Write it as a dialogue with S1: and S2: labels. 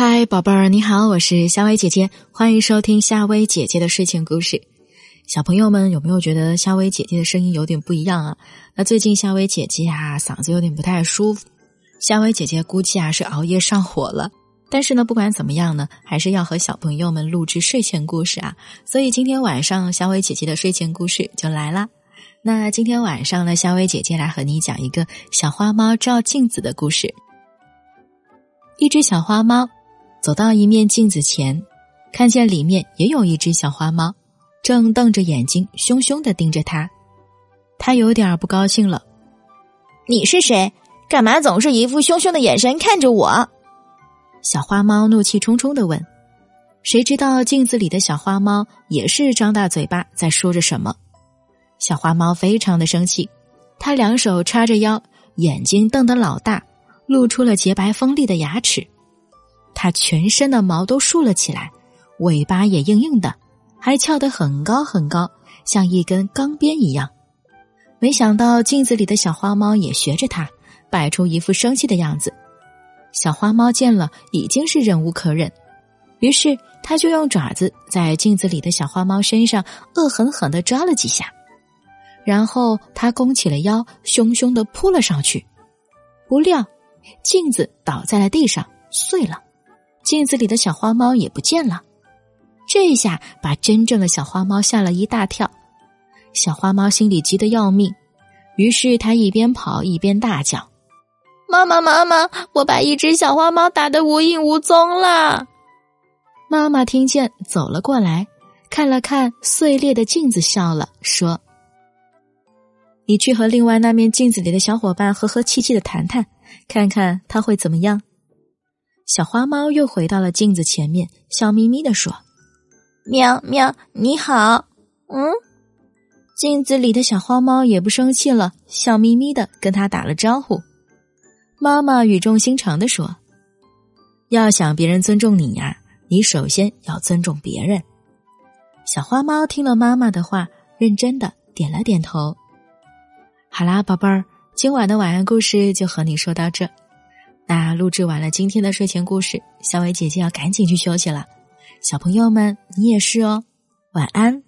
S1: 嗨，宝贝儿，你好，我是夏薇姐姐，欢迎收听夏薇姐姐的睡前故事。小朋友们有没有觉得夏薇姐姐的声音有点不一样啊？那最近夏薇姐姐啊，嗓子有点不太舒服。夏薇姐姐估计啊是熬夜上火了。但是呢，不管怎么样呢，还是要和小朋友们录制睡前故事啊。所以今天晚上夏薇姐姐的睡前故事就来啦。那今天晚上呢，夏薇姐姐来和你讲一个小花猫照镜子的故事。一只小花猫。走到一面镜子前，看见里面也有一只小花猫，正瞪着眼睛，凶凶的盯着他。他有点不高兴了：“
S2: 你是谁？干嘛总是一副凶凶的眼神看着我？”
S1: 小花猫怒气冲冲的问。谁知道镜子里的小花猫也是张大嘴巴在说着什么。小花猫非常的生气，它两手叉着腰，眼睛瞪得老大，露出了洁白锋利的牙齿。它全身的毛都竖了起来，尾巴也硬硬的，还翘得很高很高，像一根钢鞭一样。没想到镜子里的小花猫也学着它，摆出一副生气的样子。小花猫见了已经是忍无可忍，于是它就用爪子在镜子里的小花猫身上恶狠狠的抓了几下，然后它弓起了腰，凶凶的扑了上去。不料镜子倒在了地上，碎了。镜子里的小花猫也不见了，这下把真正的小花猫吓了一大跳。小花猫心里急得要命，于是它一边跑一边大叫：“
S2: 妈妈，妈妈，我把一只小花猫打得无影无踪了！”
S1: 妈妈听见，走了过来，看了看碎裂的镜子，笑了，说：“你去和另外那面镜子里的小伙伴和和气气的谈谈，看看他会怎么样。”小花猫又回到了镜子前面，笑眯眯的说：“
S2: 喵喵，你好。”嗯，
S1: 镜子里的小花猫也不生气了，笑眯眯的跟他打了招呼。妈妈语重心长的说：“要想别人尊重你呀，你首先要尊重别人。”小花猫听了妈妈的话，认真的点了点头。好啦，宝贝儿，今晚的晚安故事就和你说到这。那录制完了今天的睡前故事，小伟姐姐要赶紧去休息了。小朋友们，你也是哦，晚安。